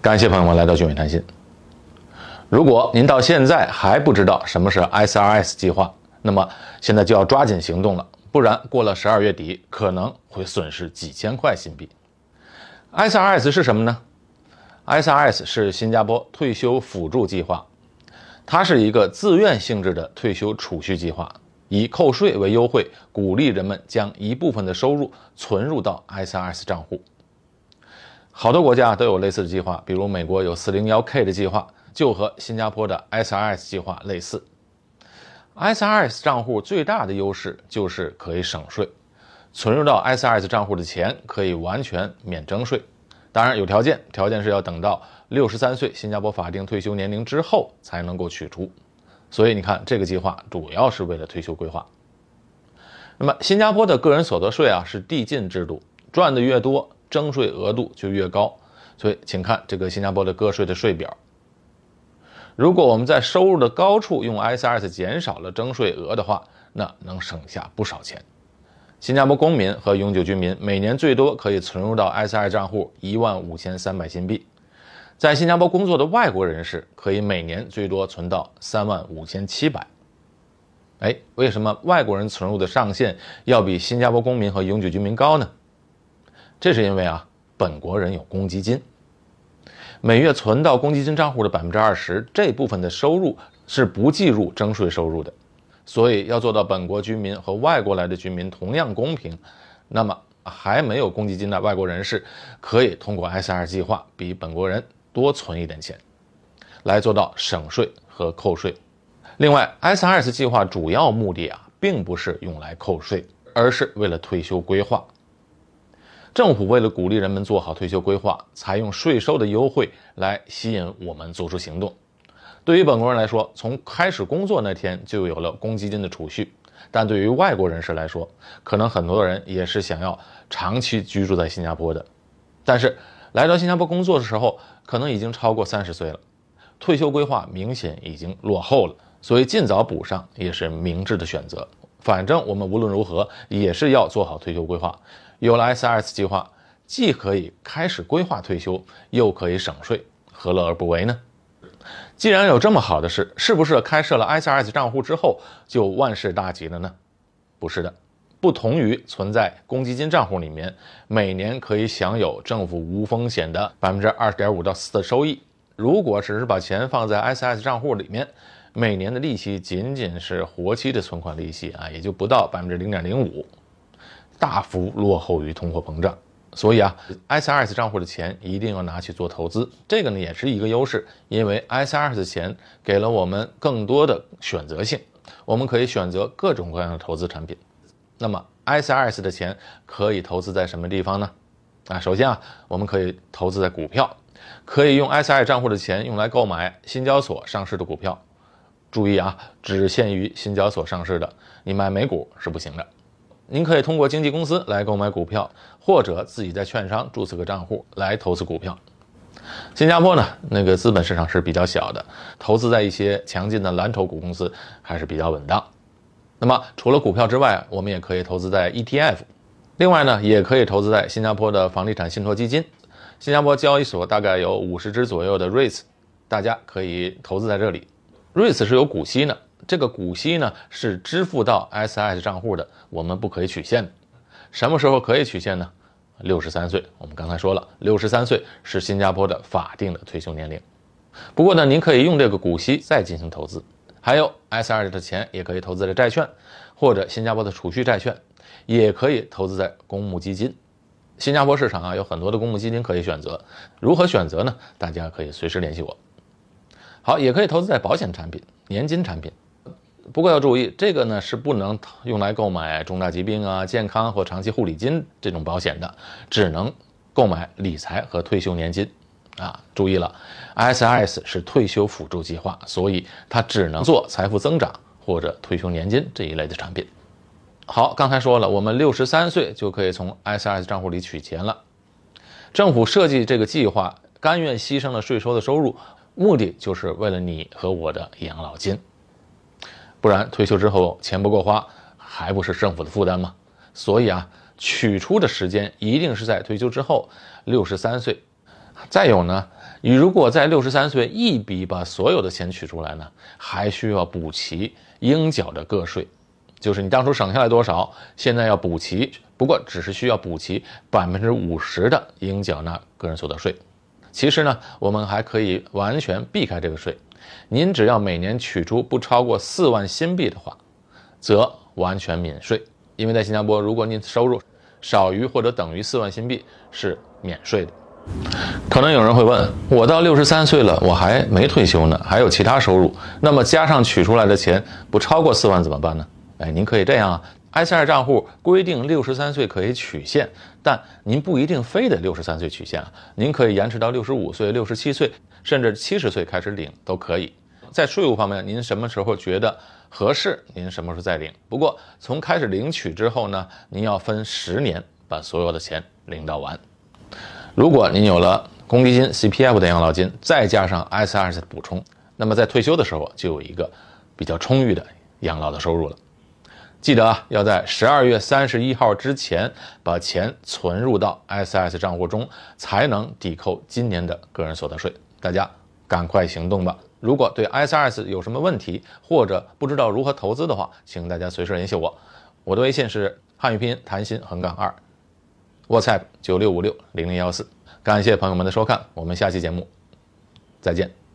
感谢朋友们来到聚美谈心。如果您到现在还不知道什么是 SRS 计划，那么现在就要抓紧行动了，不然过了十二月底可能会损失几千块新币。SRS 是什么呢？SRS 是新加坡退休辅助计划，它是一个自愿性质的退休储蓄计划，以扣税为优惠，鼓励人们将一部分的收入存入到 SRS 账户。好多国家都有类似的计划，比如美国有 401k 的计划，就和新加坡的 SRS 计划类似。SRS 账户最大的优势就是可以省税，存入到 SRS 账户的钱可以完全免征税。当然有条件，条件是要等到六十三岁新加坡法定退休年龄之后才能够取出。所以你看，这个计划主要是为了退休规划。那么新加坡的个人所得税啊是递进制度，赚的越多，征税额度就越高。所以请看这个新加坡的个税的税表。如果我们在收入的高处用 SRS 减少了征税额的话，那能省下不少钱。新加坡公民和永久居民每年最多可以存入到 SRS 账户一万五千三百新币。在新加坡工作的外国人士可以每年最多存到三万五千七百。哎，为什么外国人存入的上限要比新加坡公民和永久居民高呢？这是因为啊，本国人有公积金。每月存到公积金账户的百分之二十，这部分的收入是不计入征税收入的，所以要做到本国居民和外国来的居民同样公平，那么还没有公积金的外国人士可以通过 SR 计划比本国人多存一点钱，来做到省税和扣税。另外，SRS 计划主要目的啊，并不是用来扣税，而是为了退休规划。政府为了鼓励人们做好退休规划，采用税收的优惠来吸引我们做出行动。对于本国人来说，从开始工作那天就有了公积金的储蓄；但对于外国人士来说，可能很多人也是想要长期居住在新加坡的，但是来到新加坡工作的时候，可能已经超过三十岁了，退休规划明显已经落后了，所以尽早补上也是明智的选择。反正我们无论如何也是要做好退休规划。有了 SRS 计划，既可以开始规划退休，又可以省税，何乐而不为呢？既然有这么好的事，是不是开设了 SRS 账户之后就万事大吉了呢？不是的，不同于存在公积金账户里面，每年可以享有政府无风险的百分之二点五到四的收益。如果只是把钱放在 SRS 账户里面，每年的利息仅仅是活期的存款利息啊，也就不到百分之零点零五。大幅落后于通货膨胀，所以啊，SRS 账户的钱一定要拿去做投资，这个呢也是一个优势，因为 SRS 钱给了我们更多的选择性，我们可以选择各种各样的投资产品。那么 SRS 的钱可以投资在什么地方呢？啊，首先啊，我们可以投资在股票，可以用 SRS 账户的钱用来购买新交所上市的股票，注意啊，只限于新交所上市的，你买美股是不行的。您可以通过经纪公司来购买股票，或者自己在券商注册个账户来投资股票。新加坡呢，那个资本市场是比较小的，投资在一些强劲的蓝筹股公司还是比较稳当。那么除了股票之外，我们也可以投资在 ETF，另外呢，也可以投资在新加坡的房地产信托基金。新加坡交易所大概有五十只左右的 REITs，大家可以投资在这里。REITs 是有股息的。这个股息呢是支付到 SRS 账户的，我们不可以取现的。什么时候可以取现呢？六十三岁。我们刚才说了，六十三岁是新加坡的法定的退休年龄。不过呢，您可以用这个股息再进行投资。还有 SRS 的钱也可以投资在债券，或者新加坡的储蓄债券，也可以投资在公募基金。新加坡市场啊有很多的公募基金可以选择，如何选择呢？大家可以随时联系我。好，也可以投资在保险产品、年金产品。不过要注意，这个呢是不能用来购买重大疾病啊、健康或长期护理金这种保险的，只能购买理财和退休年金。啊，注意了，SRS 是退休辅助计划，所以它只能做财富增长或者退休年金这一类的产品。好，刚才说了，我们六十三岁就可以从 SRS 账户里取钱了。政府设计这个计划，甘愿牺牲了税收的收入，目的就是为了你和我的养老金。不然退休之后钱不够花，还不是政府的负担吗？所以啊，取出的时间一定是在退休之后六十三岁。再有呢，你如果在六十三岁一笔把所有的钱取出来呢，还需要补齐应缴的个税，就是你当初省下来多少，现在要补齐。不过只是需要补齐百分之五十的应缴纳个人所得税。其实呢，我们还可以完全避开这个税。您只要每年取出不超过四万新币的话，则完全免税。因为在新加坡，如果您收入少于或者等于四万新币，是免税的。可能有人会问，我到六十三岁了，我还没退休呢，还有其他收入，那么加上取出来的钱不超过四万怎么办呢？哎，您可以这样啊，ICR 账户规定六十三岁可以取现，但您不一定非得六十三岁取现啊，您可以延迟到六十五岁、六十七岁，甚至七十岁开始领都可以。在税务方面，您什么时候觉得合适，您什么时候再领。不过从开始领取之后呢，您要分十年把所有的钱领到完。如果您有了公积金、CPF 的养老金，再加上 S R 的补充，那么在退休的时候就有一个比较充裕的养老的收入了。记得啊，要在十二月三十一号之前把钱存入到 S S 账户中，才能抵扣今年的个人所得税。大家赶快行动吧！如果对 S S 有什么问题，或者不知道如何投资的话，请大家随时联系我。我的微信是汉语拼音谭鑫横杠二。WhatsApp 九六五六零零幺四，感谢朋友们的收看，我们下期节目再见。